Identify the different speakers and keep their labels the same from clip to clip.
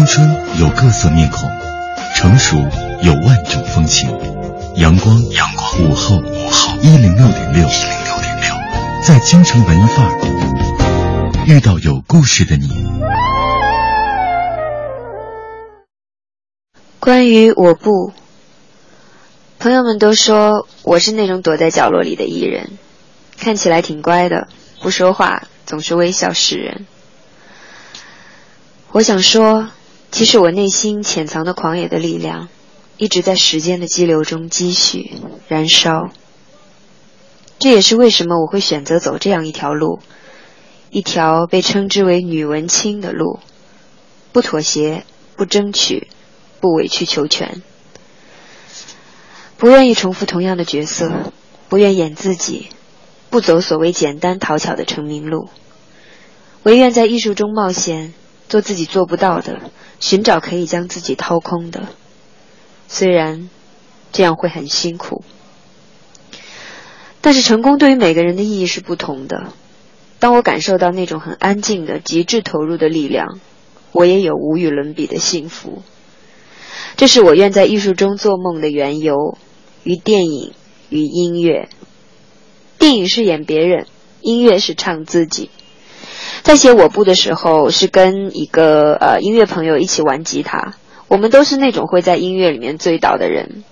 Speaker 1: 青春有各色面孔，成熟有万种风情。阳光，阳光，午后，午后，一零六点六，一零六点六，在京城文艺范儿遇到有故事的你。
Speaker 2: 关于我不，朋友们都说我是那种躲在角落里的艺人，看起来挺乖的，不说话，总是微笑示人。我想说，其实我内心潜藏的狂野的力量，一直在时间的激流中积蓄、燃烧。这也是为什么我会选择走这样一条路，一条被称之为女文青的路，不妥协，不争取。不委曲求全，不愿意重复同样的角色，不愿演自己，不走所谓简单讨巧的成名路，唯愿在艺术中冒险，做自己做不到的，寻找可以将自己掏空的。虽然这样会很辛苦，但是成功对于每个人的意义是不同的。当我感受到那种很安静的极致投入的力量，我也有无与伦比的幸福。这是我愿在艺术中做梦的缘由，与电影与音乐。电影是演别人，音乐是唱自己。在写我不的时候，是跟一个呃音乐朋友一起玩吉他。我们都是那种会在音乐里面醉倒的人。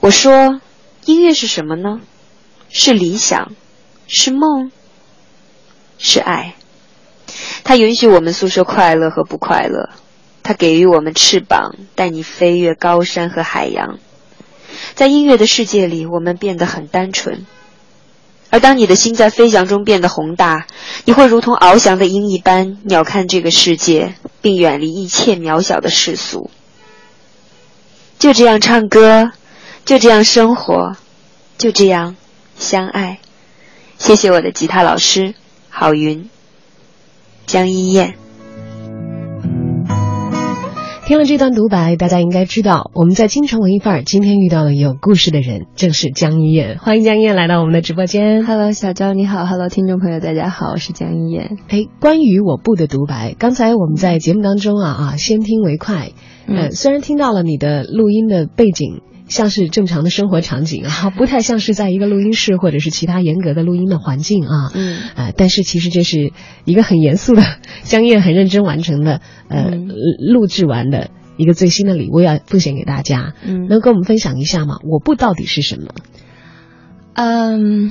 Speaker 2: 我说，音乐是什么呢？是理想，是梦，是爱。它允许我们诉说快乐和不快乐。它给予我们翅膀，带你飞越高山和海洋。在音乐的世界里，我们变得很单纯。而当你的心在飞翔中变得宏大，你会如同翱翔的鹰一般，鸟瞰这个世界，并远离一切渺小的世俗。就这样唱歌，就这样生活，就这样相爱。谢谢我的吉他老师郝云、江一燕。
Speaker 3: 听了这段独白，大家应该知道，我们在京城文艺范儿今天遇到了有故事的人，正是江一燕。欢迎江一燕来到我们的直播间。
Speaker 2: Hello，小张你好，Hello，听众朋友大家好，我是江一燕。
Speaker 3: 哎，关于我部的独白，刚才我们在节目当中啊啊，先听为快。呃，
Speaker 2: 嗯、
Speaker 3: 虽然听到了你的录音的背景。像是正常的生活场景啊，不太像是在一个录音室或者是其他严格的录音的环境啊。
Speaker 2: 嗯。
Speaker 3: 呃，但是其实这是一个很严肃的，江燕很认真完成的呃、
Speaker 2: 嗯、
Speaker 3: 录制完的一个最新的礼物要奉献给大家。
Speaker 2: 嗯。
Speaker 3: 能跟我们分享一下吗？我不到底是什么？
Speaker 2: 嗯，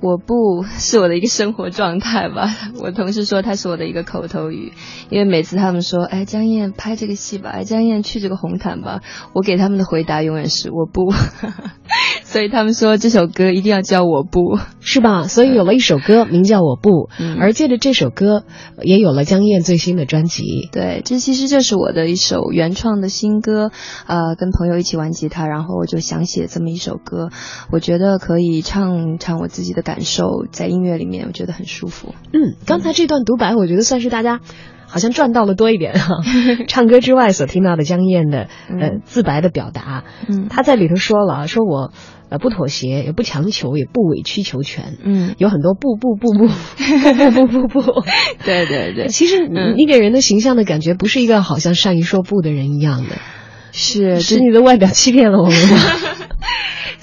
Speaker 2: 我不是我的一个生活状态吧。我同事说它是我的一个口头语，因为每次他们说，哎，江燕拍这个戏吧，哎，江燕去这个红毯吧，我给他们的回答永远是我不。所以他们说这首歌一定要叫我不，
Speaker 3: 是吧？所以有了一首歌名叫我不，
Speaker 2: 嗯、
Speaker 3: 而借着这首歌也有了江燕最新的专辑。
Speaker 2: 对，这其实就是我的一首原创的新歌，呃，跟朋友一起玩吉他，然后我就想写这么一首歌，我觉得可以唱唱我自己的感受，在音乐里面我觉得很舒服。
Speaker 3: 嗯，刚才这段独白，我觉得算是大家。好像赚到了多一点哈，唱歌之外所听到的江燕的呃自白的表达，
Speaker 2: 嗯，
Speaker 3: 他在里头说了，说我呃不妥协，也不强求，也不委曲求全，
Speaker 2: 嗯，
Speaker 3: 有很多不不不不不不不不不，
Speaker 2: 对对对，
Speaker 3: 其实你你给人的形象的感觉不是一个好像善于说不的人一样的，
Speaker 2: 是
Speaker 3: 是你的外表欺骗了我们吗？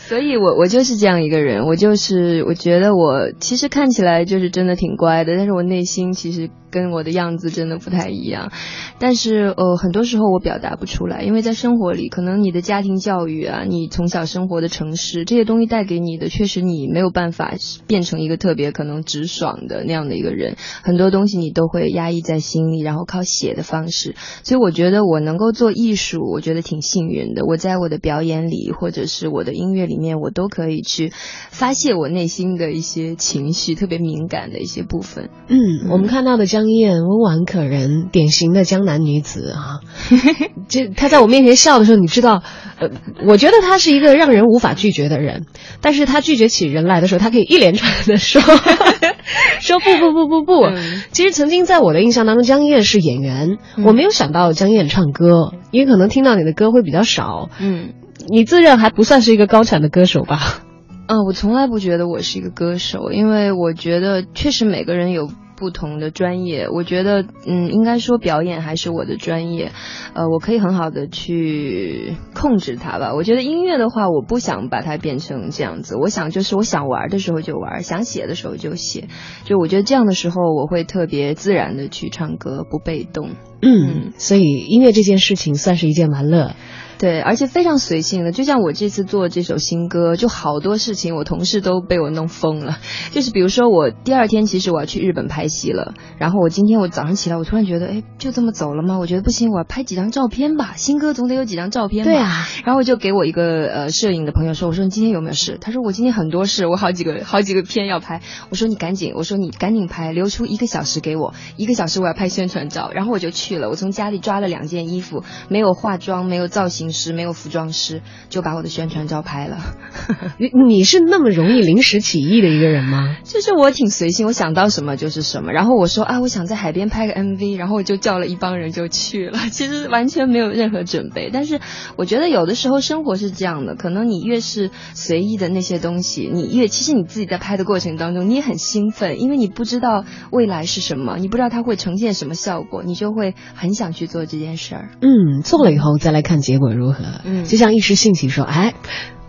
Speaker 2: 所以我我就是这样一个人，我就是我觉得我其实看起来就是真的挺乖的，但是我内心其实跟我的样子真的不太一样。但是呃，很多时候我表达不出来，因为在生活里，可能你的家庭教育啊，你从小生活的城市这些东西带给你的，确实你没有办法变成一个特别可能直爽的那样的一个人。很多东西你都会压抑在心里，然后靠写的方式。所以我觉得我能够做艺术，我觉得挺幸运的。我在我的表演里，或者是我的音乐里面，我都可以去发泄我内心的一些情绪，特别敏感的一些部分。
Speaker 3: 嗯，我们看到的江江一燕温婉可人，典型的江南女子啊。这她在我面前笑的时候，你知道，呃，我觉得她是一个让人无法拒绝的人。但是她拒绝起人来的时候，她可以一连串的说 说不不不不不。
Speaker 4: 嗯
Speaker 3: 其实曾经在我的印象当中，江一燕是演员，我没有想到江一燕唱歌，因为可能听到你的歌会比较少。
Speaker 4: 嗯。
Speaker 3: 你自认还不算是一个高产的歌手吧？
Speaker 4: 嗯、我从来不觉得我是一个歌手，因为我觉得确实每个人有不同的专业。我觉得，嗯，应该说表演还是我的专业，呃，我可以很好的去控制它吧。我觉得音乐的话，我不想把它变成这样子，我想就是我想玩的时候就玩，想写的时候就写。就我觉得这样的时候，我会特别自然的去唱歌，不被动。
Speaker 3: 嗯，所以音乐这件事情算是一件玩乐。
Speaker 4: 对，而且非常随性的，就像我这次做这首新歌，就好多事情，我同事都被我弄疯了。就是比如说，我第二天其实我要去日本拍戏了，然后我今天我早上起来，我突然觉得，哎，就这么走了吗？我觉得不行，我要拍几张照片吧，新歌总得有几张照片吧。
Speaker 3: 对啊，
Speaker 4: 然后我就给我一个呃摄影的朋友说，我说你今天有没有事？他说我今天很多事，我好几个 好几个片要拍。我说你赶紧，我说你赶紧拍，留出一个小时给我，一个小时我要拍宣传照。然后我就去了，我从家里抓了两件衣服，没有化妆，没有造型师，没有服装师，就把我的宣传照拍了。
Speaker 3: 你你是那么容易临时起意的一个人吗？
Speaker 4: 就是我挺随性，我想到什么就是什么。然后我说啊，我想在海边拍个 MV，然后我就叫了一帮人就去了。其实完全没有任何准备，但是我觉得有的时候生活是这样的，可能你越是随意的那些东西，你越其实你自己在拍的过程当中，你也很兴奋，因为你不知道未来是什么，你不知道它会呈现什么效果，你就会很想去做这件事儿。
Speaker 3: 嗯，做了以后再来看结果如何。
Speaker 4: 嗯
Speaker 3: 就像一时兴起说，哎。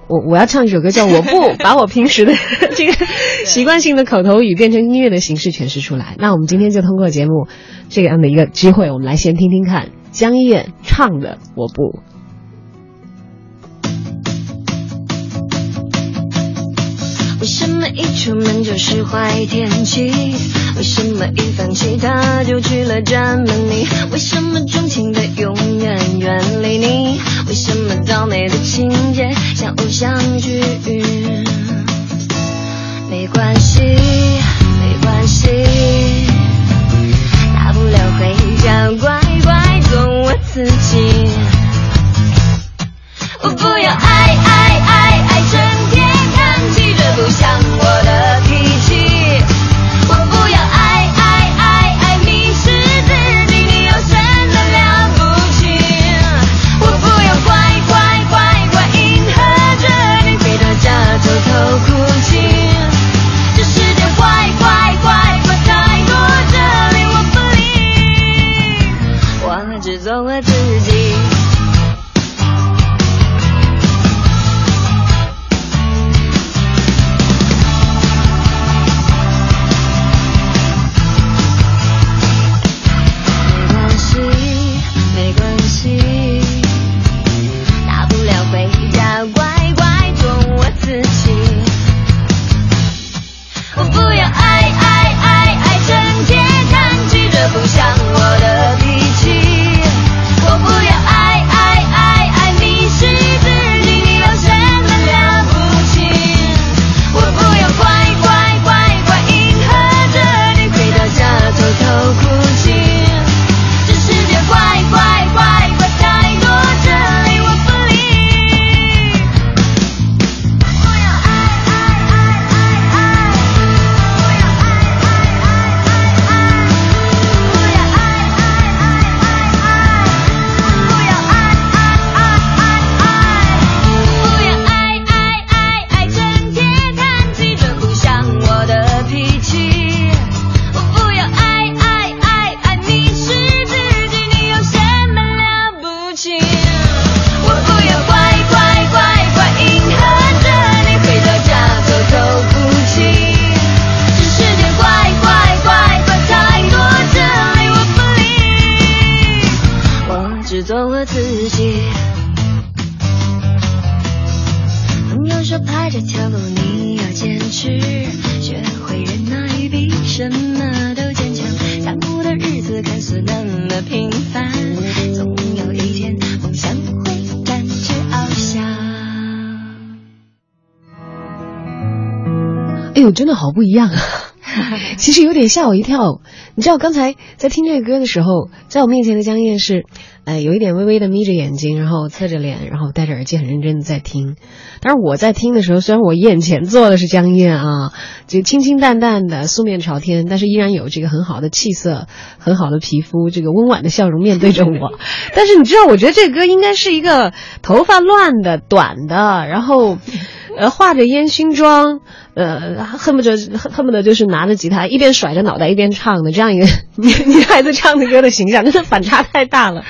Speaker 3: 我我要唱一首歌，叫《我不 》，把我平时的这个习惯性的口头语变成音乐的形式诠释出来。那我们今天就通过节目这样的一个机会，我们来先听听看江一燕唱的《我不》。
Speaker 5: 为什么一出门就是坏天气？为什么一放弃他就去了专门你？为什么钟情的永远远离你？为什么倒霉的情节像偶像剧？没关系，没关系，大不了回家乖乖做我自己。我不要爱爱
Speaker 3: 呦，真的好不一样啊！其实有点吓我一跳。你知道刚才在听这个歌的时候，在我面前的江燕是，呃，有一点微微的眯着眼睛，然后侧着脸，然后戴着耳机很认真的在听。但是我在听的时候，虽然我眼前坐的是江燕啊，就清清淡淡的素面朝天，但是依然有这个很好的气色、很好的皮肤，这个温婉的笑容面对着我。但是你知道，我觉得这歌应该是一个头发乱的、短的，然后。呃，化着烟熏妆，呃，恨不得恨恨不得就是拿着吉他一边甩着脑袋一边唱的这样一个 女女孩子唱的歌的形象，真的反差太大了，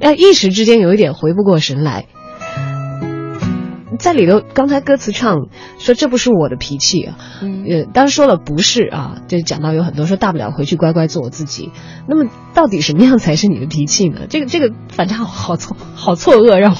Speaker 3: 呃，一时之间有一点回不过神来。在里头，刚才歌词唱说这不是我的脾气啊，呃，当然说了不是啊，就讲到有很多说大不了回去乖乖做我自己。那么到底什么样才是你的脾气呢？这个这个反差好错好错愕，让我。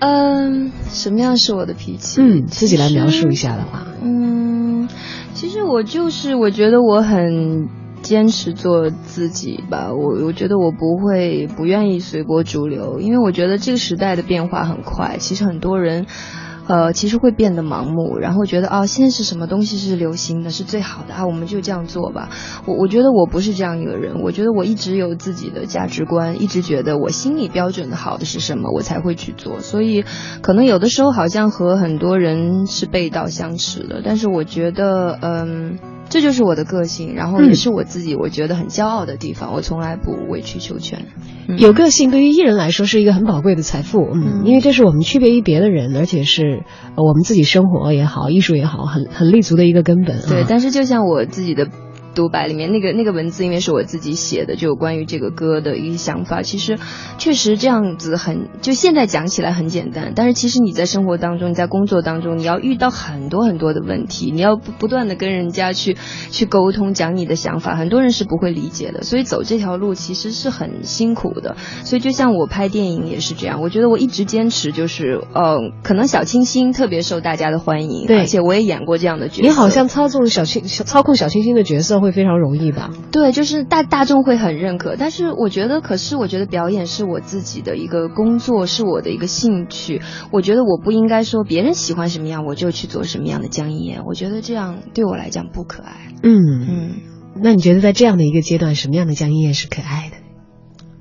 Speaker 4: 嗯，什么样是我的脾气？
Speaker 3: 嗯，自己来描述一下的话。
Speaker 4: 嗯，其实我就是我觉得我很坚持做自己吧。我我觉得我不会不愿意随波逐流，因为我觉得这个时代的变化很快。其实很多人。呃，其实会变得盲目，然后觉得啊，现在是什么东西是流行的，是最好的啊，我们就这样做吧。我我觉得我不是这样一个人，我觉得我一直有自己的价值观，一直觉得我心里标准的好的是什么，我才会去做。所以，可能有的时候好像和很多人是背道相驰的，但是我觉得，嗯。这就是我的个性，然后也是我自己我觉得很骄傲的地方。我从来不委曲求全。
Speaker 3: 有个性对于艺人来说是一个很宝贵的财富，嗯，因为这是我们区别于别的人，而且是我们自己生活也好，艺术也好，很很立足的一个根本。
Speaker 4: 对，但是就像我自己的。独白里面那个那个文字，因为是我自己写的，就有关于这个歌的一个想法。其实，确实这样子很，就现在讲起来很简单，但是其实你在生活当中，你在工作当中，你要遇到很多很多的问题，你要不不断的跟人家去去沟通，讲你的想法，很多人是不会理解的。所以走这条路其实是很辛苦的。所以就像我拍电影也是这样，我觉得我一直坚持就是，呃，可能小清新特别受大家的欢迎，
Speaker 3: 对，
Speaker 4: 而且我也演过这样的角色。
Speaker 3: 你好像操纵小清操控小清新的角色。会非常容易吧？
Speaker 4: 对，就是大大众会很认可，但是我觉得，可是我觉得表演是我自己的一个工作，是我的一个兴趣。我觉得我不应该说别人喜欢什么样我就去做什么样的江一燕。我觉得这样对我来讲不可爱。
Speaker 3: 嗯嗯，那你觉得在这样的一个阶段，什么样的江一燕是可爱的？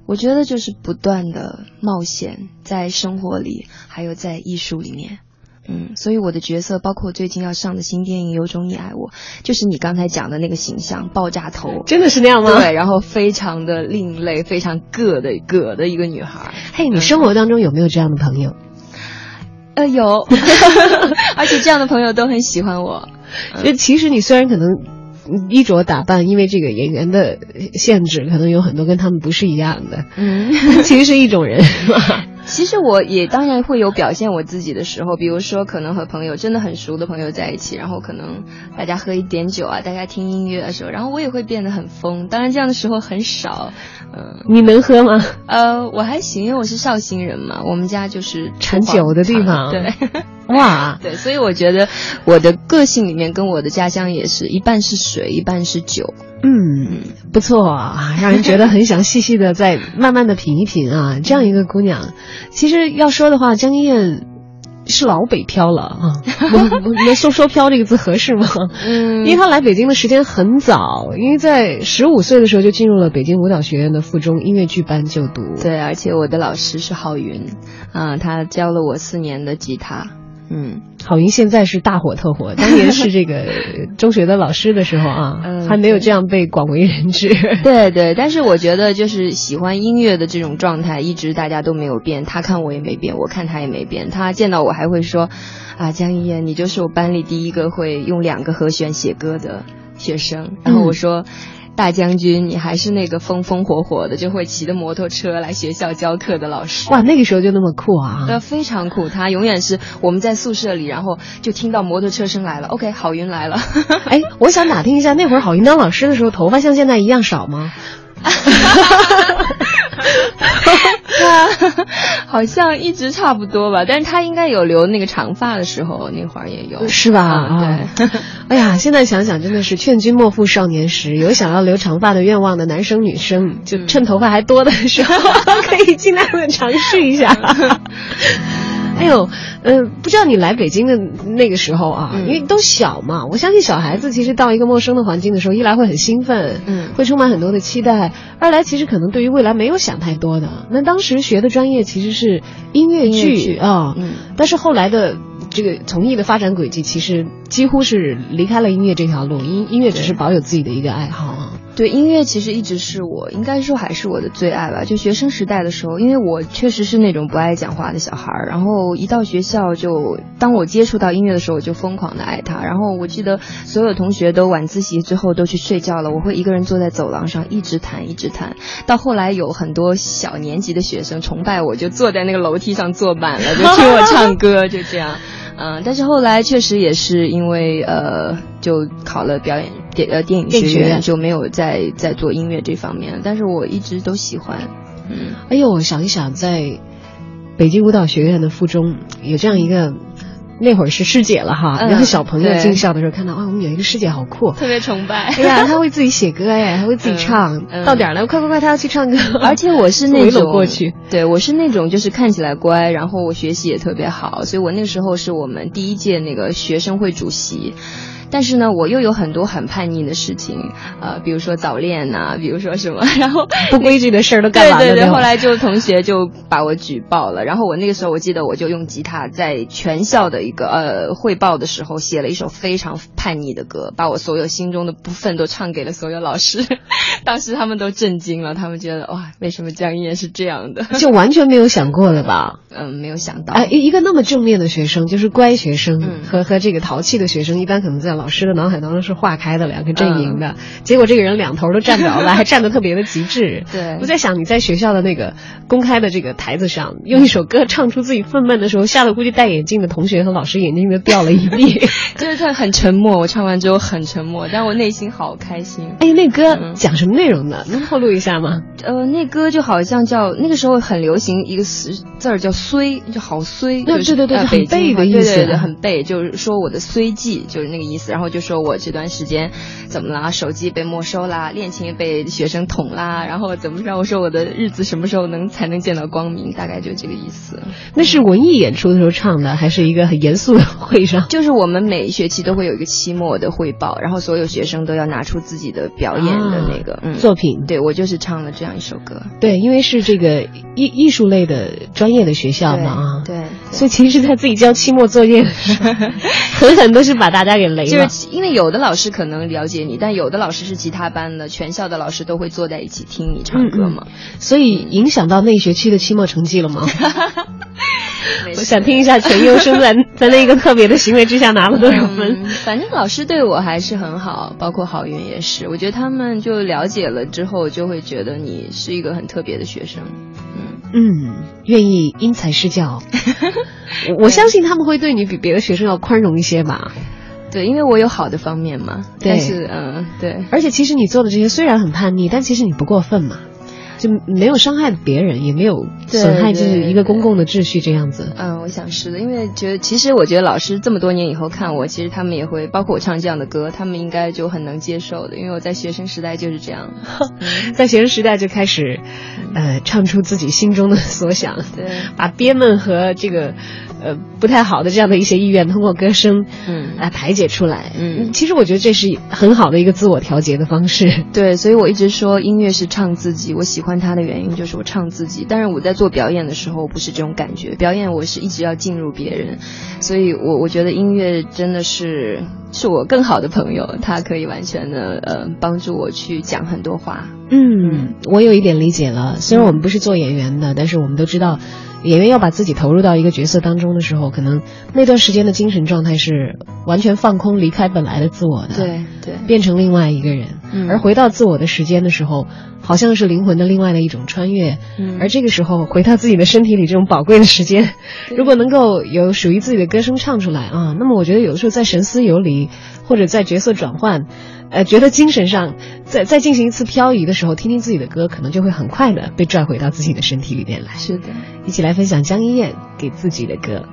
Speaker 4: 我觉得就是不断的冒险，在生活里，还有在艺术里面。嗯，所以我的角色，包括最近要上的新电影《有种你爱我》，就是你刚才讲的那个形象，爆炸头，
Speaker 3: 真的是那样吗？
Speaker 4: 对，然后非常的另类，非常个的个的一个女孩。
Speaker 3: 嘿，你生活当中有没有这样的朋友？
Speaker 4: 呃，有，而且这样的朋友都很喜欢我。
Speaker 3: 就其实你虽然可能衣着打扮，因为这个演员的限制，可能有很多跟他们不是一样的。嗯，其实是一种人，是吧？
Speaker 4: 其实我也当然会有表现我自己的时候，比如说可能和朋友真的很熟的朋友在一起，然后可能大家喝一点酒啊，大家听音乐的时候，然后我也会变得很疯。当然这样的时候很少。
Speaker 3: 嗯，你能喝吗？
Speaker 4: 呃，我还行，因为我是绍兴人嘛，我们家就是
Speaker 3: 产酒的地方。
Speaker 4: 对，
Speaker 3: 哇，
Speaker 4: 对，所以我觉得我的个性里面跟我的家乡也是一半是水，一半是酒。
Speaker 3: 嗯，不错啊，让人觉得很想细细的再慢慢的品一品啊。这样一个姑娘，其实要说的话，江一燕是老北漂了啊。我说说漂这个字合适吗？嗯，因为她来北京的时间很早，因为在十五岁的时候就进入了北京舞蹈学院的附中音乐剧班就读。
Speaker 4: 对，而且我的老师是郝云，啊，他教了我四年的吉他。
Speaker 3: 嗯，郝云现在是大火特火，当年是这个中学的老师的时候啊，还没有这样被广为人知。
Speaker 4: 对对，但是我觉得就是喜欢音乐的这种状态，一直大家都没有变。他看我也没变，我看他也没变。他见到我还会说：“啊，江一燕，你就是我班里第一个会用两个和弦写歌的学生。”然后我说。大将军，你还是那个风风火火的，就会骑着摩托车来学校教课的老师。
Speaker 3: 哇，那个时候就那么酷啊！
Speaker 4: 那非常酷，他永远是我们在宿舍里，然后就听到摩托车声来了。OK，郝云来了。
Speaker 3: 哎，我想打听一下，那会儿郝云当老师的时候，头发像现在一样少吗？
Speaker 4: 他 好像一直差不多吧，但是他应该有留那个长发的时候，那会儿也有，
Speaker 3: 是吧？
Speaker 4: 对。
Speaker 3: 哎呀，现在想想真的是劝君莫负少年时，有想要留长发的愿望的男生女生，就趁头发还多的时候，可以尽量的尝试一下。哎呦，呃，不知道你来北京的那个时候啊，
Speaker 4: 嗯
Speaker 3: 因为都小嘛，我相信小孩子其实到一个陌生的环境的时候，一来会很兴奋，
Speaker 4: 嗯
Speaker 3: 会充满很多的期待；二来其实可能对于未来没有想太多的。那当时学的专业其实是音乐剧
Speaker 4: 剧
Speaker 3: 啊，
Speaker 4: 嗯
Speaker 3: 但是后来的。这个从艺的发展轨迹其实几乎是离开了音乐这条路，音音乐只是保有自己的一个爱好啊。
Speaker 4: 对，音乐其实一直是我，应该说还是我的最爱吧。就学生时代的时候，因为我确实是那种不爱讲话的小孩儿，然后一到学校就，当我接触到音乐的时候，我就疯狂的爱它。然后我记得所有同学都晚自习之后都去睡觉了，我会一个人坐在走廊上一直弹一直弹。到后来有很多小年级的学生崇拜我，就坐在那个楼梯上坐满了，就听我唱歌，就这样。嗯，但是后来确实也是因为呃，就考了表演电呃电影学院，就没有在在做音乐这方面。但是我一直都喜欢，嗯，
Speaker 3: 哎呦，我想一想，在北京舞蹈学院的附中有这样一个，那会儿是师姐了哈，
Speaker 4: 嗯
Speaker 3: 然后小朋友进校的时候看到，哇，我们有一个师姐好酷。
Speaker 4: 特别崇拜。
Speaker 3: 哎呀，她会自己写歌哎，还会自己唱。
Speaker 4: 嗯嗯
Speaker 3: 到点儿了，快快快，她要去唱歌。
Speaker 4: 而且我是那
Speaker 3: 围
Speaker 4: 种
Speaker 3: 拢过去，
Speaker 4: 对我是那种就是看起来乖，然后我学习也特别好，所以我那个时候是我们第一届那个学生会主席。但是呢，我又有很多很叛逆的事情，呃，比如说早恋呐、比如说什么，然后
Speaker 3: 不规矩的事儿都干完了。
Speaker 4: 对对对，后来就同学就把我举报了，然后我那个时候我记得我就用吉他在全校的一个呃汇报的时候写了一首非常叛逆的歌，把我所有心中的部分都唱给了所有老师，当时他们都震惊了，他们觉得哇，为什么江一燕是这样的？
Speaker 3: 就完全没有想过了吧？
Speaker 4: 嗯，没有想到，
Speaker 3: 哎，一一个那么正面的学生，就是乖学生、
Speaker 4: 嗯
Speaker 3: 和和这个淘气的学生，一般可能在老师的脑海当中是划开的两个阵营
Speaker 4: 嗯
Speaker 3: 的。结果这个人两头都站着了，还站得特别的极致。
Speaker 4: 对
Speaker 3: 我在想你在学校的那个公开的这个台子上，用一首歌唱出自己愤懑的时候，吓得估计戴眼镜的同学和老师眼睛都掉了一地。
Speaker 4: 就是他很沉默，我唱完之后很沉默，但我内心好开心。
Speaker 3: 哎，那歌
Speaker 4: 嗯
Speaker 3: 讲什么内容的？能透露一下吗？
Speaker 4: 呃，那歌就好像叫那个时候很流行一个词字儿叫衰，就好衰，
Speaker 3: 对对对很背的意思
Speaker 4: 对对对，很背，就是说我的衰迹就是那个意思。然后就说我这段时间怎么啦，手机被没收啦，恋情被学生捅啦，然后怎么着？我说我的日子什么时候能才能见到光明？大概就这个意思。
Speaker 3: 那是文艺演出的时候唱的，还是一个很严肃的会上？
Speaker 4: 就是我们每一学期都会有一个期末的汇报，然后所有学生都要拿出自己的表演的那个、
Speaker 3: 啊
Speaker 4: 嗯
Speaker 3: 作品。
Speaker 4: 对我就是唱了这样一首歌。
Speaker 3: 对，因为是这个艺艺术类的专业的学校嘛啊，
Speaker 4: 对，对
Speaker 3: 所以其实是他自己交期末作业的时候，狠狠都是把大家给雷了。
Speaker 4: 就是因为有的老师可能了解你，但有的老师是其他班的，全校的老师都会坐在一起听你唱歌嘛。
Speaker 3: 所以影响到那一学期的期末成绩了吗？我想听一下陈优生在在那个特别的行为之下拿了多少分。
Speaker 4: 嗯，反正老师对我还是很好，包括郝云也是。我觉得他们就了解了之后，就会觉得你是一个很特别的学生。嗯，
Speaker 3: 嗯，愿意因材施教。我我相信他们会对你比别的学生要宽容一些吧。
Speaker 4: 对，因为我有好的方面嘛。
Speaker 3: 对
Speaker 4: 但是嗯，对。
Speaker 3: 而且其实你做的这些虽然很叛逆，但其实你不过分嘛，就没有伤害别人，也没有
Speaker 4: 对
Speaker 3: 损害就是一个公共的秩序这样子。
Speaker 4: 嗯，我想是的，因为觉得其实我觉得老师这么多年以后看我，其实他们也会，包括我唱这样的歌，他们应该就很能接受的，因为我在学生时代就是这样。嗯
Speaker 3: 在学生时代就开始，呃，唱出自己心中的所想，
Speaker 4: 对，
Speaker 3: 把憋闷和这个，呃，不太好的这样的一些意愿，通过歌声，
Speaker 4: 嗯
Speaker 3: 来排解出来。
Speaker 4: 嗯
Speaker 3: 其实我觉得这是很好的一个自我调节的方式。
Speaker 4: 对，所以我一直说音乐是唱自己，我喜欢它的原因就是我唱自己。但是我在做表演的时候不是这种感觉，表演我是一直要进入别人，所以我我觉得音乐真的是是我更好的朋友，他可以完全的呃帮助我去讲很多话。
Speaker 3: 嗯，我有一点理解了。虽然我们不是做演员的，但是我们都知道，演员要把自己投入到一个角色当中的时候，可能那段时间的精神状态是完全放空、离开本来的自我的，
Speaker 4: 对对，
Speaker 3: 变成另外一个人。
Speaker 4: 嗯
Speaker 3: 而回到自我的时间的时候，好像是灵魂的另外的一种穿越。
Speaker 4: 嗯
Speaker 3: 而这个时候回到自己的身体里，这种宝贵的时间，如果能够有属于自己的歌声唱出来啊，那么我觉得有的时候在神思游离或者在角色转换，呃，觉得精神上在在进行一次漂移的时候，听听自己的歌，可能就会很快的被拽回到自己的身体里边来。
Speaker 4: 是的。
Speaker 3: 一起来分享江一燕给自己的歌。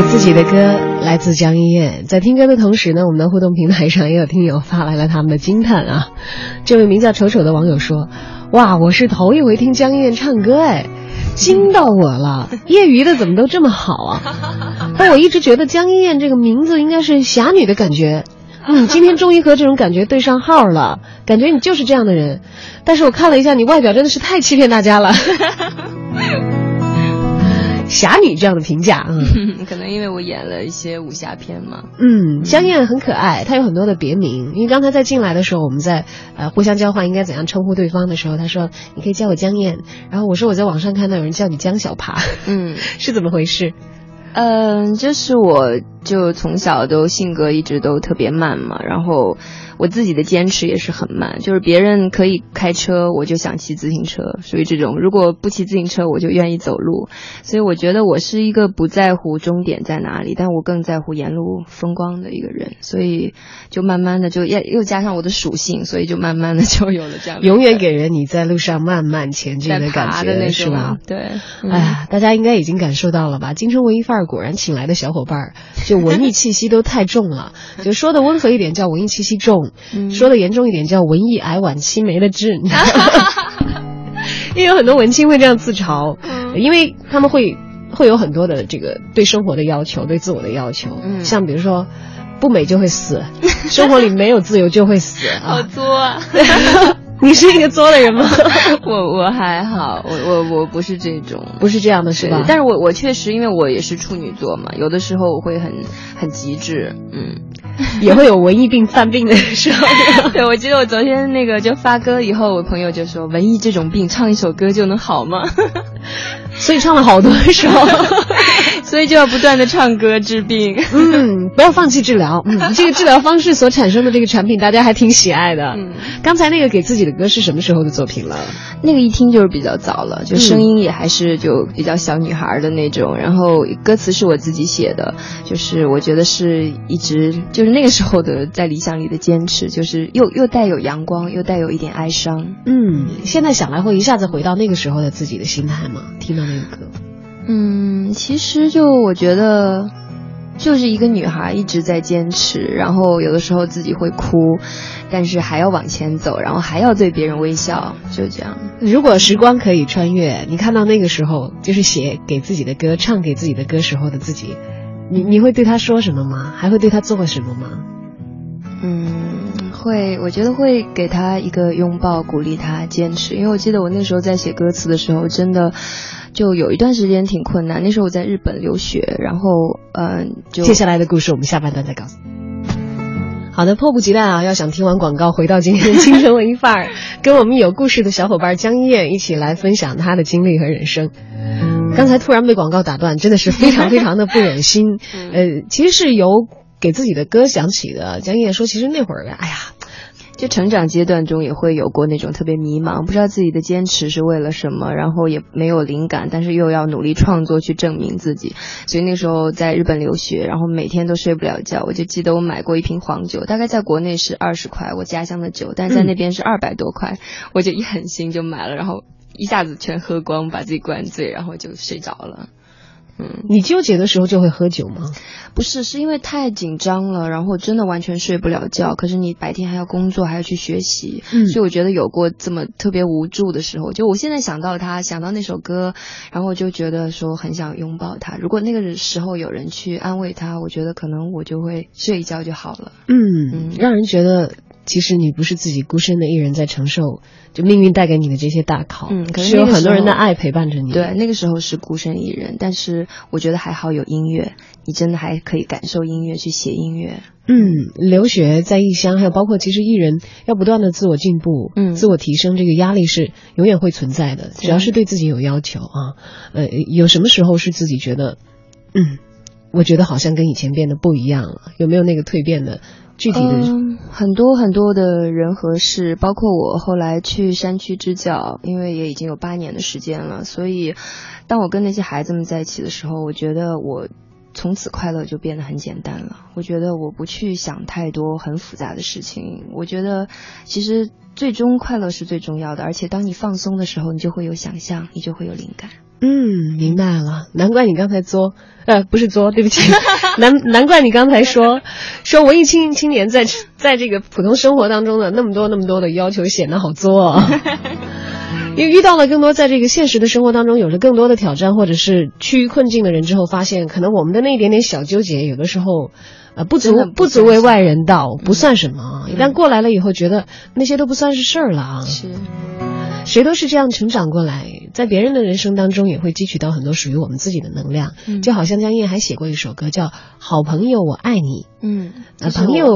Speaker 3: 给自己的歌来自江一燕，在听歌的同时呢，我们的互动平台上也有听友发来了他们的惊叹啊。这位名叫丑丑的网友说：“哇，我是头一回听江一燕唱歌，哎，惊到我了！业余的怎么都这么好啊？但我一直觉得江一燕这个名字应该是侠女的感觉。嗯，今天终于和这种感觉对上号了，感觉你就是这样的人。但是我看了一下你外表，真的是太欺骗大家了。”侠女这样的评价，
Speaker 4: 嗯，可能因为我演了一些武侠片嘛。
Speaker 3: 嗯，江燕很可爱，她有很多的别名。因为刚才在进来的时候，我们在呃互相交换应该怎样称呼对方的时候，她说你可以叫我江燕，然后我说我在网上看到有人叫你江小爬，
Speaker 4: 嗯，
Speaker 3: 是怎么回事？
Speaker 4: 嗯，就是我就从小都性格一直都特别慢嘛，然后。我自己的坚持也是很慢，就是别人可以开车，我就想骑自行车，属于这种。如果不骑自行车，我就愿意走路。所以我觉得我是一个不在乎终点在哪里，但我更在乎沿路风光的一个人。所以就慢慢的就又又加上我的属性，所以就慢慢的就有了这样。
Speaker 3: 永远给人你在路上慢慢前进的感觉，是吧？
Speaker 4: 对。
Speaker 3: 哎呀，大家应该已经感受到了吧？京城文艺范儿果然请来的小伙伴儿，就文艺气息都太重了。就说的温和一点叫文艺气息重。说的严重一点叫文艺癌晚期没了治，因为有很多文青会这样自嘲，因为他们会会有很多的这个对生活的要求，对自我的要求，像比如说不美就会死，生活里没有自由就会死，
Speaker 4: 好作啊！
Speaker 3: 你是一个作的人吗？
Speaker 4: 我我还好，我我我不是这种，
Speaker 3: 不是这样的，是吧？
Speaker 4: 但是我我确实因为我也是处女座嘛，有的时候我会很很极致，嗯。
Speaker 3: 也会有文艺病犯病的时候。
Speaker 4: 对，我记得我昨天那个就发歌以后，我朋友就说：“文艺这种病，唱一首歌就能好吗？”
Speaker 3: 所以唱了好多首，
Speaker 4: 所以就要不断的唱歌治病。
Speaker 3: 嗯，不要放弃治疗。嗯，这个治疗方式所产生的这个产品，大家还挺喜爱的。嗯，刚才那个给自己的歌是什么时候的作品了？
Speaker 4: 那个一听就是比较早了，就声音也还是就比较小女孩的那种。然后歌词是我自己写的，就是我觉得是一直就是那个时候的在理想里的坚持，就是又又带有阳光，又带有一点哀伤。
Speaker 3: 嗯，现在想来会一下子回到那个时候的自己的心态吗？听到。那个，
Speaker 4: 嗯，其实就我觉得，就是一个女孩一直在坚持，然后有的时候自己会哭，但是还要往前走，然后还要对别人微笑，就这样。
Speaker 3: 如果时光可以穿越，你看到那个时候，就是写给自己的歌、唱给自己的歌时候的自己，你你会对他说什么吗？还会对他做什么吗？
Speaker 4: 嗯，会，我觉得会给他一个拥抱，鼓励他坚持，因为我记得我那时候在写歌词的时候，真的。就有一段时间挺困难，那时候我在日本留学，然后嗯，就
Speaker 3: 接下来的故事我们下半段再告诉。好的，迫不及待啊，要想听完广告，回到今天的清晨文艺范儿，跟我们有故事的小伙伴江一燕一起来分享她的经历和人生。刚才突然被广告打断，真的是非常非常的不忍心。呃，其实是由给自己的歌想起的。江一燕说，其实那会儿，哎呀。
Speaker 4: 就成长阶段中也会有过那种特别迷茫，不知道自己的坚持是为了什么，然后也没有灵感，但是又要努力创作去证明自己。所以那时候在日本留学，然后每天都睡不了觉。我就记得我买过一瓶黄酒，大概在国内是二十块，我家乡的酒，但在那边是二百多块，我就一狠心就买了，然后一下子全喝光，把自己灌醉，然后就睡着了。
Speaker 3: 嗯，你纠结的时候就会喝酒吗？
Speaker 4: 不是，是因为太紧张了，然后真的完全睡不了觉。可是你白天还要工作，还要去学习，嗯，所以我觉得有过这么特别无助的时候。就我现在想到他，想到那首歌，然后就觉得说很想拥抱他。如果那个时候有人去安慰他，我觉得可能我就会睡一觉就好了。
Speaker 3: 嗯嗯，让人觉得。其实你不是自己孤身的一人在承受，就命运带给你的这些大考，
Speaker 4: 嗯，
Speaker 3: 是有很多人的爱陪伴着你。
Speaker 4: 对，那个时候是孤身一人，但是我觉得还好有音乐，你真的还可以感受音乐，去写音乐。
Speaker 3: 嗯，留学在异乡，还有包括其实艺人要不断的自我进步，嗯，自我提升，这个压力是永远会存在的。只要是对自己有要求啊，呃，有什么时候是自己觉得，嗯，我觉得好像跟以前变得不一样了，有没有那个蜕变的？具体的
Speaker 4: 很多很多的人和事，包括我后来去山区支教，因为也已经有八年的时间了，所以当我跟那些孩子们在一起的时候，我觉得我从此快乐就变得很简单了。我觉得我不去想太多很复杂的事情。我觉得其实最终快乐是最重要的，而且当你放松的时候，你就会有想象，你就会有灵感。
Speaker 3: 嗯，明白了，难怪你刚才作，呃，不是作，对不起，难难怪你刚才说说文艺青青年在在这个普通生活当中的那么多那么多的要求显得好作啊。因为遇到了更多在这个现实的生活当中有着更多的挑战或者是趋于困境的人之后，发现可能我们的那一点点小纠结，有的时候，呃，不足
Speaker 4: 不
Speaker 3: 不足为外人道，
Speaker 4: 嗯
Speaker 3: 不算什么啊。一旦过来了以后，觉得那些都不算是事儿了啊。
Speaker 4: 是，
Speaker 3: 谁都是这样成长过来，在别人的人生当中也会汲取到很多属于我们自己的能量。
Speaker 4: 嗯
Speaker 3: 就好像江燕还写过一首歌叫《好朋友我爱你》，
Speaker 4: 嗯，
Speaker 3: 那
Speaker 4: 这是我
Speaker 3: 朋友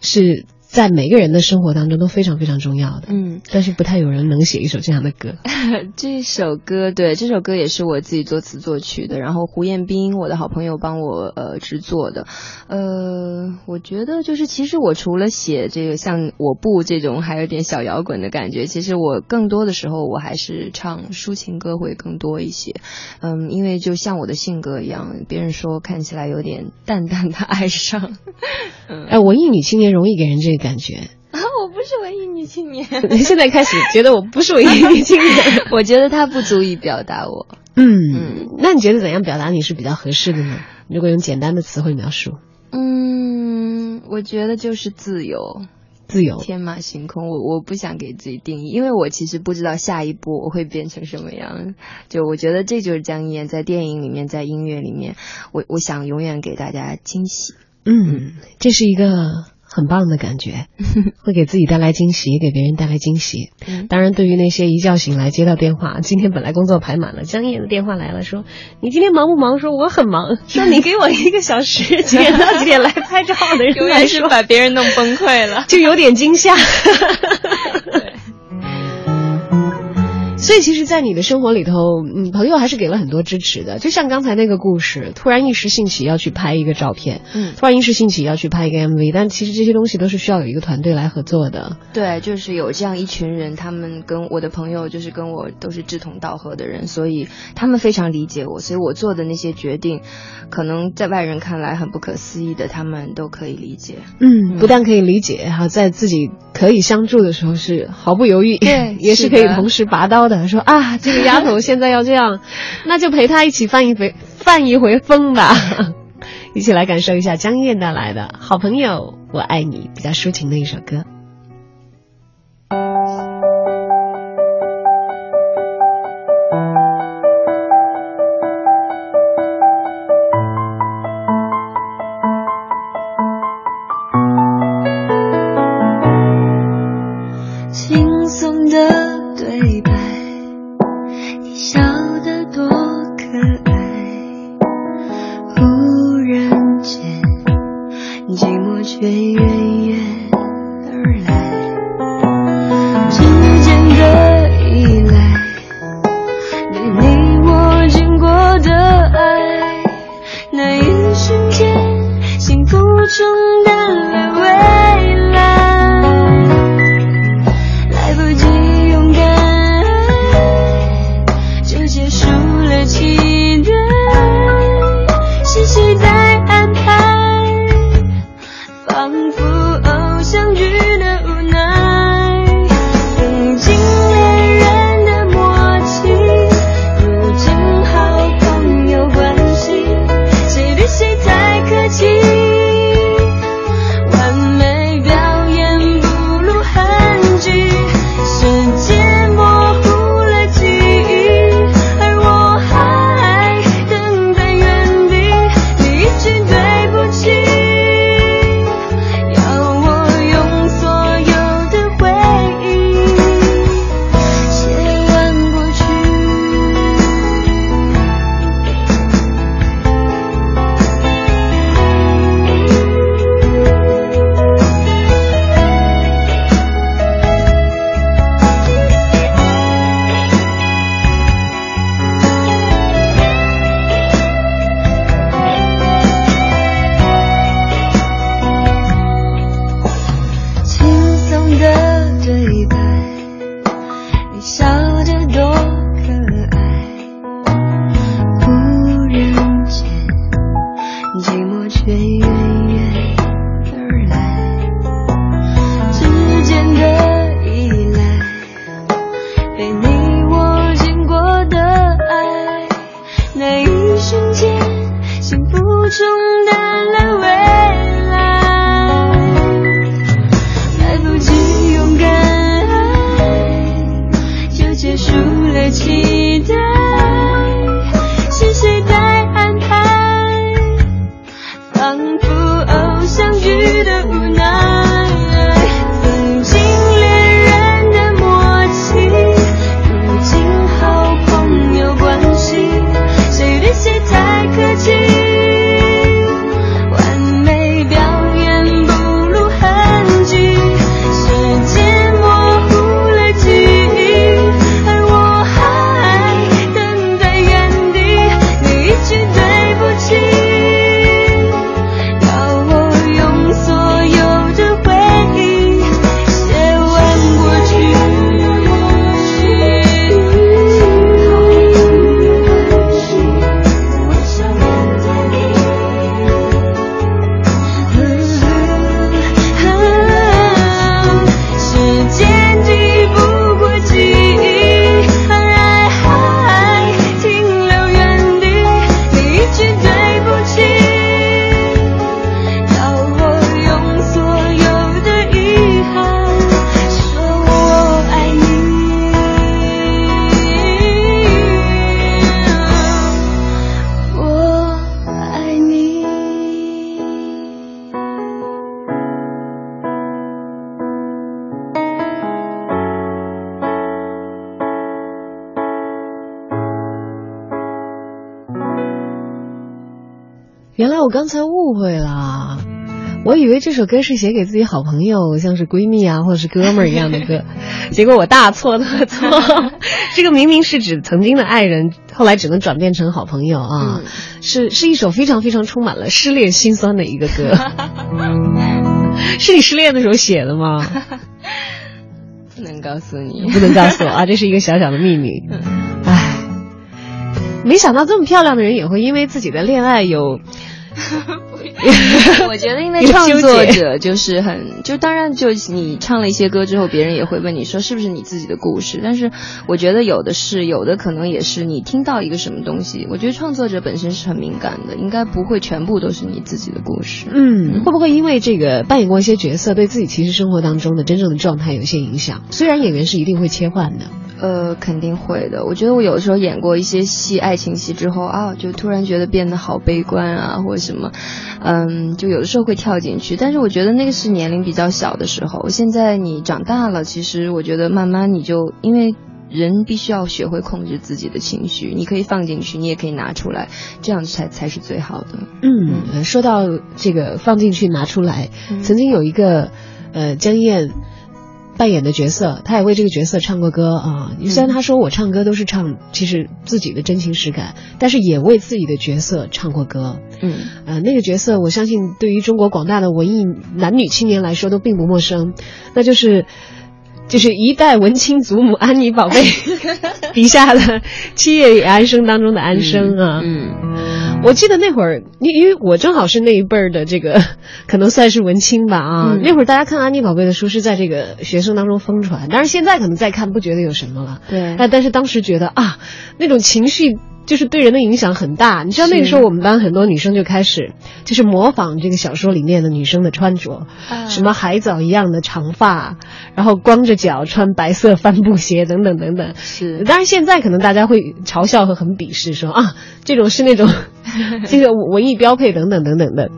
Speaker 3: 是在每个人的生活当中都非常非常重要的。
Speaker 4: 嗯。
Speaker 3: 但是不太有人能写一首这样的歌。
Speaker 4: 这首歌，对，这首歌也是我自己作词作曲的，然后胡彦斌，我的好朋友帮我呃制作的。呃，我觉得就是其实我除了写这个像我不这种还有点小摇滚的感觉，其实我更多的时候我还是唱抒情歌会更多一些。嗯，因为就像我的性格一样，别人说看起来有点淡淡的哀伤。嗯，
Speaker 3: 哎，文艺女青年容易给人这个感觉。
Speaker 4: 啊，我不是文艺女青年，
Speaker 3: 现在开始觉得我不是文艺女青年。
Speaker 4: 我觉得它不足以表达我。
Speaker 3: 嗯
Speaker 4: 嗯，
Speaker 3: 那你觉得怎样表达你是比较合适的呢？如果用简单的词汇描述，
Speaker 4: 嗯，我觉得就是自由。
Speaker 3: 自由。
Speaker 4: 天马行空，我我不想给自己定义，因为我其实不知道下一步我会变成什么样。就我觉得这就是江一燕在电影里面，在音乐里面，我我想永远给大家惊喜。
Speaker 3: 嗯，这是一个很棒的感觉，会给自己带来惊喜，也给别人带来惊喜。
Speaker 4: 嗯
Speaker 3: 当然，对于那些一觉醒来接到电话，今天本来工作排满了，江夜的电话来了，说你今天忙不忙？说我很忙。说你给我一个小时，几点到几点来拍照的人
Speaker 4: 永远是把别人弄崩溃了。
Speaker 3: 就有点惊吓。所以，其实，在你的生活里头，嗯，朋友还是给了很多支持的。就像刚才那个故事，突然一时兴起要去拍一个照片，
Speaker 4: 嗯，
Speaker 3: 突然一时兴起要去拍一个 MV，但其实这些东西都是需要有一个团队来合作的。
Speaker 4: 对，就是有这样一群人，他们跟我的朋友就是跟我都是志同道合的人，所以他们非常理解我，所以我做的那些决定，可能在外人看来很不可思议的，他们都可以理解。
Speaker 3: 嗯，不但可以理解哈，在自己可以相助的时候是毫不犹豫，
Speaker 4: 对
Speaker 3: 也是可以同时拔刀的。说啊，这个 丫头现在要这样，那就陪她一起放一回放一回风吧。一起来感受一下江燕带来的《好朋友我爱你》，比较抒情的一首歌。
Speaker 5: 你
Speaker 3: 的无奈刚才误会了，我以为这首歌是写给自己好朋友，像是闺蜜啊或者是哥们儿一样的歌，结果我大错特错，这个明明是指曾经的爱人，后来只能转变成好朋友啊，是是一首非常非常充满了失恋心酸的一个歌，是你失恋的时候写的吗？
Speaker 4: 不能告诉你，
Speaker 3: 不能告诉我啊，这是一个小小的秘密。唉，没想到这么漂亮的人也会因为自己的恋爱有。
Speaker 4: 我觉得，因为创作者就是很，就当然就你唱了一些歌之后，别人也会问你说是不是你自己的故事。但是我觉得有的是，有的可能也是你听到一个什么东西。我觉得创作者本身是很敏感的，应该不会全部都是你自己的故事。
Speaker 3: 嗯，会不会因为这个扮演过一些角色，对自己其实生活当中的真正的状态有一些影响？虽然演员是一定会切换的。
Speaker 4: 呃，肯定会的。我觉得我有的时候演过一些戏，爱情戏之后啊，就突然觉得变得好悲观啊，或者什么，嗯，就有的时候会跳进去。但是我觉得那个是年龄比较小的时候。现在你长大了，其实我觉得慢慢你就，因为人必须要学会控制自己的情绪，你可以放进去，你也可以拿出来，这样才才是最好的。
Speaker 3: 嗯，说到这个放进去拿出来，曾经有一个呃江燕。扮演的角色，他也为这个角色唱过歌啊。虽然他说我唱歌都是唱其实自己的真情实感，但是也为自己的角色唱过歌。
Speaker 4: 嗯，
Speaker 3: 呃，那个角色我相信对于中国广大的文艺男女青年来说都并不陌生，那就是就是一代文青祖母安妮宝贝 笔下的《七月与安生》当中的安生啊。
Speaker 4: 嗯。
Speaker 3: 我记得那会儿，因因为我正好是那一辈儿的这个，可能算是文青吧啊。那会儿大家看安妮宝贝的书是在这个学生当中疯传，但是现在可能再看不觉得有什么了。
Speaker 4: 对。
Speaker 3: 但但是当时觉得啊，那种情绪。就是对人的影响很大，你知道那个时候我们班很多女生就开始就是模仿这个小说里面的女生的穿着，什么海藻一样的长发，然后光着脚穿白色帆布鞋等等等等。
Speaker 4: 是，
Speaker 3: 当然现在可能大家会嘲笑和很鄙视说啊，这种是那种 这个文艺标配等等等等的，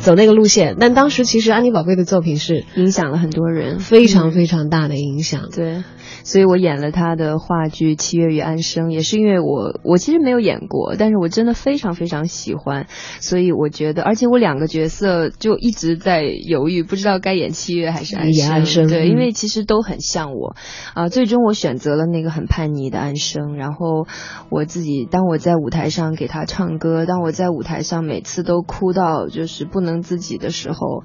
Speaker 3: 走那个路线。但当时其实安妮宝贝的作品是
Speaker 4: 影响了很多人，
Speaker 3: 非常非常大的影响。
Speaker 4: 对。所以我演了她的话剧《七月与安生》，也是因为我我其实没有演过，但是我真的非常非常喜欢，所以我觉得，而且我两个角色就一直在犹豫，不知道该演七月还是安生。
Speaker 3: 安生，
Speaker 4: 对，因为其实都很像我，啊，最终我选择了那个很叛逆的安生。然后我自己，当我在舞台上给他唱歌，当我在舞台上每次都哭到就是不能自己的时候，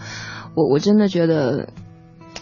Speaker 4: 我我真的觉得，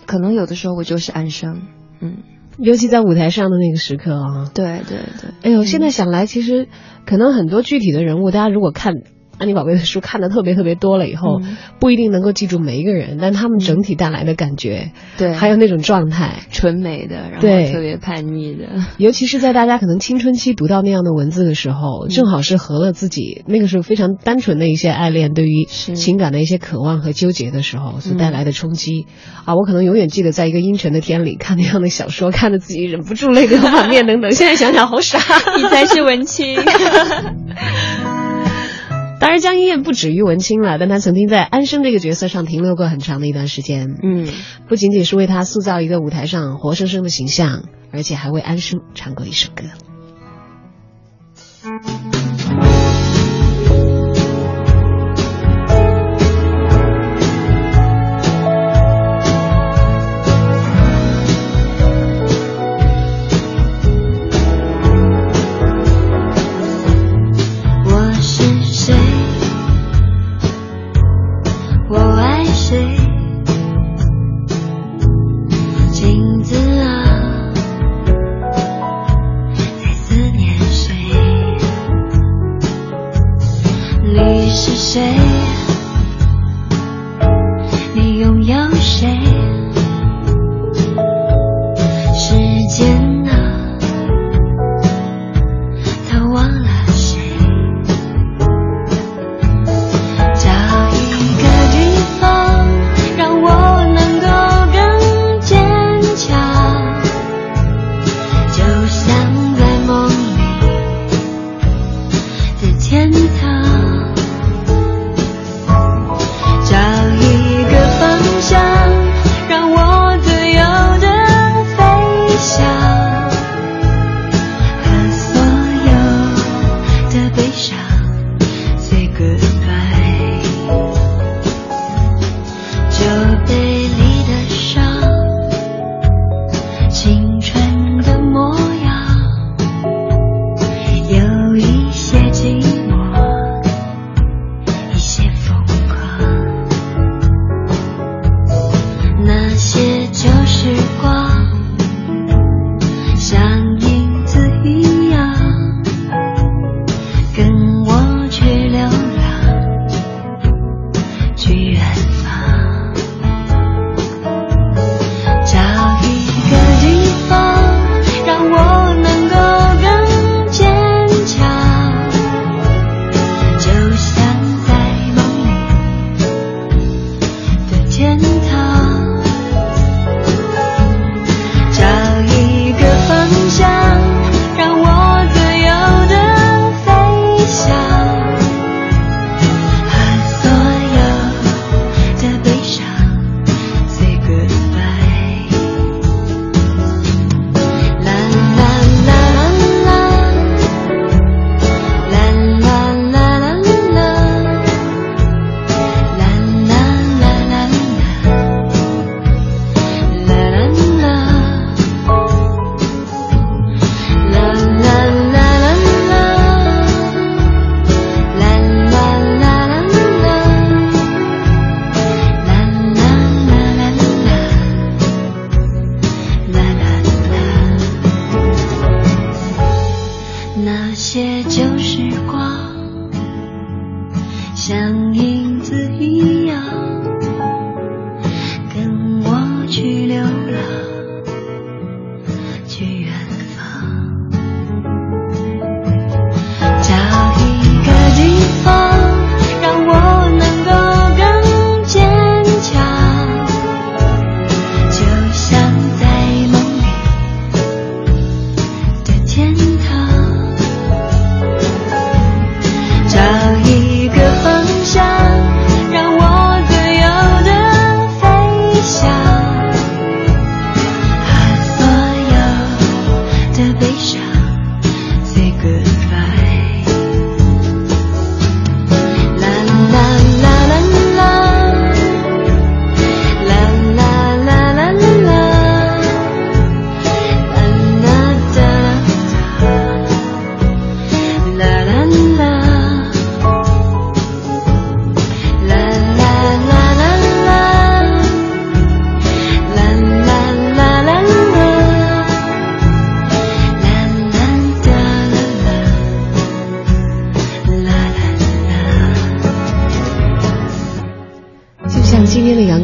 Speaker 4: 可能有的时候我就是安生，嗯。
Speaker 3: 尤其在舞台上的那个时刻啊，
Speaker 4: 对对对，
Speaker 3: 哎呦，现在想来，其实可能很多具体的人物，大家如果看。安妮宝贝的书看的特别特别多了以后，不一定能够记住每一个人，但他们整体带来的感觉，
Speaker 4: 对，
Speaker 3: 还有那种状态，
Speaker 4: 纯美的，然后特别叛逆的，
Speaker 3: 尤其是在大家可能青春期读到那样的文字的时候，正好是合了自己那个时候非常单纯的一些爱恋，对于情感的一些渴望和纠结的时候所带来的冲击。啊！我可能永远记得在一个阴沉的天里看那样的小说，看得自己忍不住泪流满面等等。现在想想好傻，
Speaker 4: 你才是文青。
Speaker 3: 当然，江一燕不止于文清了，但她曾经在安生这个角色上停留过很长的一段时间。
Speaker 4: 嗯，
Speaker 3: 不仅仅是为他塑造一个舞台上活生生的形象，而且还为安生唱过一首歌。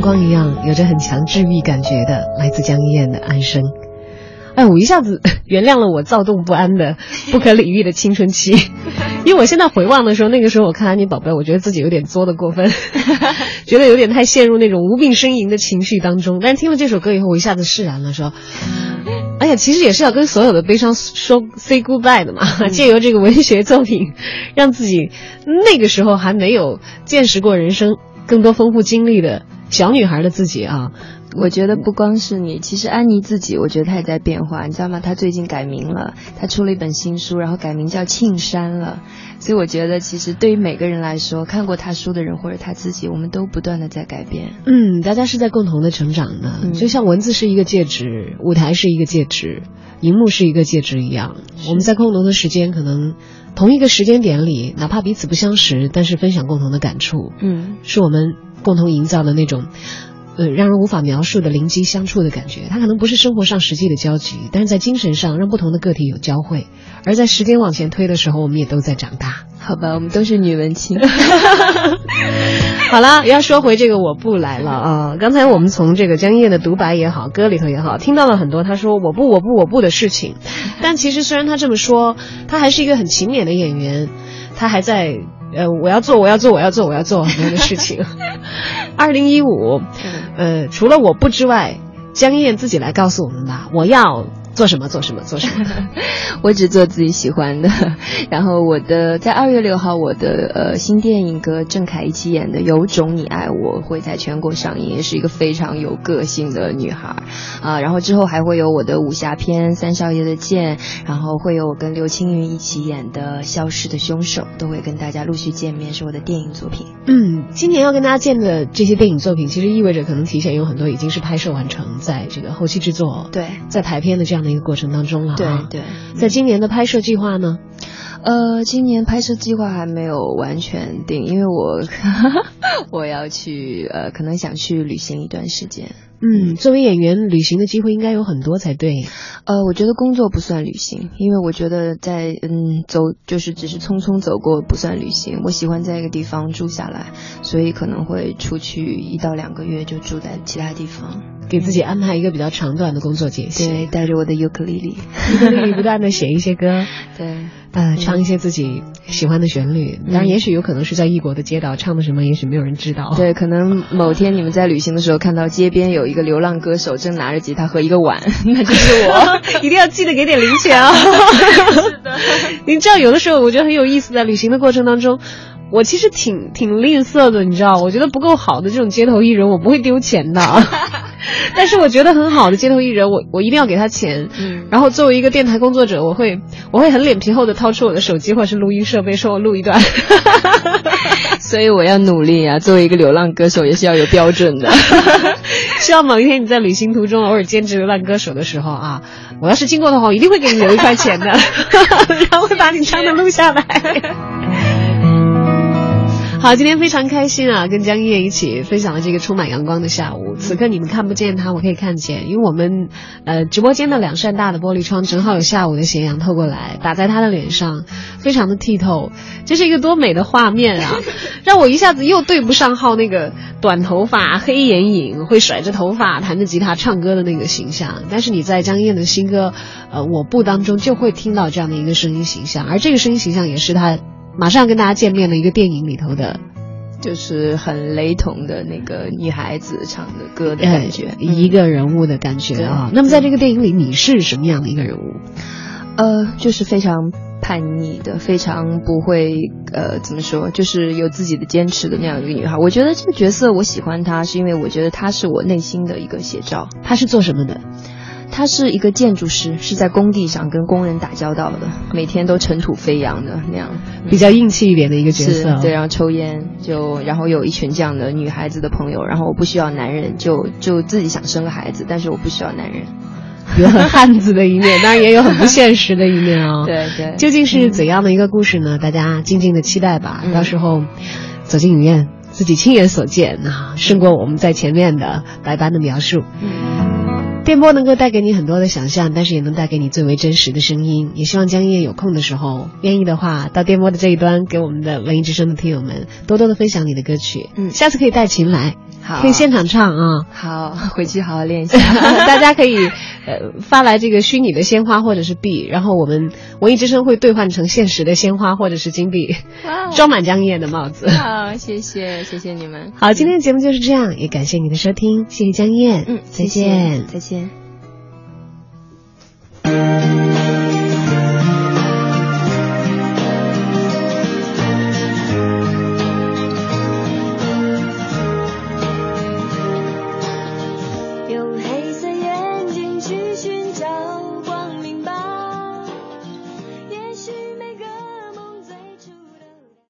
Speaker 3: 光一样，有着很强治愈感觉的，来自江一燕的《安生》。哎，我一下子 原谅了我躁动不安的、不可理喻的青春期，因为我现在回望的时候，那个时候我看安妮宝贝，我觉得自己有点作的过分，觉得有点太陷入那种无病呻吟的情绪当中。但是听了这首歌以后，我一下子释然了，说，哎呀，其实也是要跟所有的悲伤说 say goodbye 的嘛，借由这个文学作品，让自己那个时候还没有见识过人生更多丰富经历的小女孩的自己啊，
Speaker 4: 我觉得不光是你，其实安妮自己，我觉得她也在变化，你知道吗？她最近改名了，她出了一本新书，然后改名叫庆山了。所以我觉得，其实对于每个人来说，看过她书的人或者她自己，我们都不断的在改变。
Speaker 3: 嗯，大家是在共同的成长的，
Speaker 4: 嗯
Speaker 3: 就像文字是一个介质，舞台是一个介质，荧幕是一个介质一样。我们在共同的时间，可能同一个时间点里，哪怕彼此不相识，但是分享共同的感触，
Speaker 4: 嗯，
Speaker 3: 是我们共同营造的那种。呃，让人无法描述的邻居相处的感觉，它可能不是生活上实际的交集，但是在精神上让不同的个体有交汇，而在时间往前推的时候，我们也都在长大。
Speaker 4: 好吧，我们都是女文青。
Speaker 3: 好了，要说回这个我不来了 啊！刚才我们从这个江一燕的独白也好，歌里头也好，听到了很多他说我不我不我不的事情。但其实虽然他这么说，他还是一个很勤勉的演员，他还在呃我要做我要做我要做我要做很多的事情。二零一五，呃，除了我不之外，江一燕自己来告诉我们吧，我要。做什么做什么做什么？
Speaker 4: 我只做自己喜欢的。然后我的在二月六号，我的呃新电影和郑恺一起演的《有种你爱我》会在全国上映，也是一个非常有个性的女孩啊。然后之后还会有我的武侠片《三少爷的剑》，然后会有我跟刘青云一起演的《消失的凶手》，都会跟大家陆续见面，是我的电影作品。
Speaker 3: 嗯，今年要跟大家见的这些电影作品，其实意味着可能提前有很多已经是拍摄完成，在这个后期制作，
Speaker 4: 对，
Speaker 3: 在排片的这样的一个过程当中了、
Speaker 4: 对
Speaker 3: 啊。
Speaker 4: 对。
Speaker 3: 在今年的拍摄计划呢？
Speaker 4: 呃，今年拍摄计划还没有完全定，因为我 我要去呃，可能想去旅行一段时间。
Speaker 3: 嗯，作为演员，旅行的机会应该有很多才对。
Speaker 4: 呃，我觉得工作不算旅行，因为我觉得在嗯走就是只是匆匆走过不算旅行。我喜欢在一个地方住下来，所以可能会出去一到两个月就住在其他地方，
Speaker 3: 给自己安排一个比较长短的工作间隙。
Speaker 4: 对，带着我的尤克里里，
Speaker 3: 尤克里里 不断的写一些歌，
Speaker 4: 对，
Speaker 3: 呃，唱一些自己喜欢的旋律。当然，也许有可能是在异国的街道唱的什么，也许没有人知道。
Speaker 4: 对，可能某天你们在旅行的时候看到街边有一个流浪歌手正拿着吉他和一个碗，那就是我。
Speaker 3: 一定要记得给点零钱啊！是的，你知道有的时候我觉得很有意思，在旅行的过程当中，我其实挺挺吝啬的，你知道，我觉得不够好的这种街头艺人，我不会丢钱的。但是我觉得很好的街头艺人，我我一定要给他钱。
Speaker 4: 嗯，
Speaker 3: 然后作为一个电台工作者，我会我会很脸皮厚的掏出我的手机或者是录音设备，说我录一段。
Speaker 4: 所以我要努力啊！作为一个流浪歌手，也是要有标准的。
Speaker 3: 希望某一天你在旅行途中偶尔兼职流浪歌手的时候啊，我要是经过的话，我一定会给你留一块钱的，然后会把你唱的录下来。好好，今天非常开心啊，跟江一燕一起分享了这个充满阳光的下午。此刻你们看不见他，我可以看见，因为我们呃直播间的两扇大的玻璃窗正好有下午的斜阳透过来，打在他的脸上，非常的剔透。这是一个多美的画面啊，让我一下子又对不上号那个短头发、黑眼影、会甩着头发弹着吉他唱歌的那个形象。但是你在江一燕的新歌呃我不当中就会听到这样的一个声音形象，而这个声音形象也是他。马上跟大家见面的一个电影里头的，
Speaker 4: 就是很雷同的那个女孩子唱的歌的感觉，
Speaker 3: 一个人物的感觉啊。那么在这个电影里，你是什么样的一个人物？
Speaker 4: 呃，就是非常叛逆的，非常不会呃怎么说，就是有自己的坚持的那样一个女孩。我觉得这个角色我喜欢她，是因为我觉得她是我内心的一个写照。
Speaker 3: 她是做什么的？
Speaker 4: 他是一个建筑师，是在工地上跟工人打交道的，每天都尘土飞扬的那样，
Speaker 3: 比较硬气一点的一个角色。
Speaker 4: 对，然后抽烟，就然后有一群这样的女孩子的朋友，然后我不需要男人，就就自己想生个孩子，但是我不需要男人，
Speaker 3: 有很汉子的一面，当然也有很不现实的一面啊。
Speaker 4: 对对，
Speaker 3: 究竟是怎样的一个故事呢？大家静静的期待吧，到时候走进影院，自己亲眼所见啊，胜过我们在前面的白班的描述。电波能够带给你很多的想象，但是也能带给你最为真实的声音。也希望江夜有空的时候，愿意的话，到电波的这一端，给我们的文艺之声的听友们多多的分享你的歌曲。嗯，下次可以带琴来，可以现场唱啊。
Speaker 4: 好回去好好练一下
Speaker 3: 大家可以呃发来这个虚拟的鲜花或者是币然后我们文艺之声会兑换成现实的鲜花或者是金币装满江燕的帽子。
Speaker 4: 好谢谢谢谢你们。
Speaker 3: 好今天的节目就是这样也感谢你的收听谢谢江燕
Speaker 4: 嗯
Speaker 3: 再见。
Speaker 4: 再见。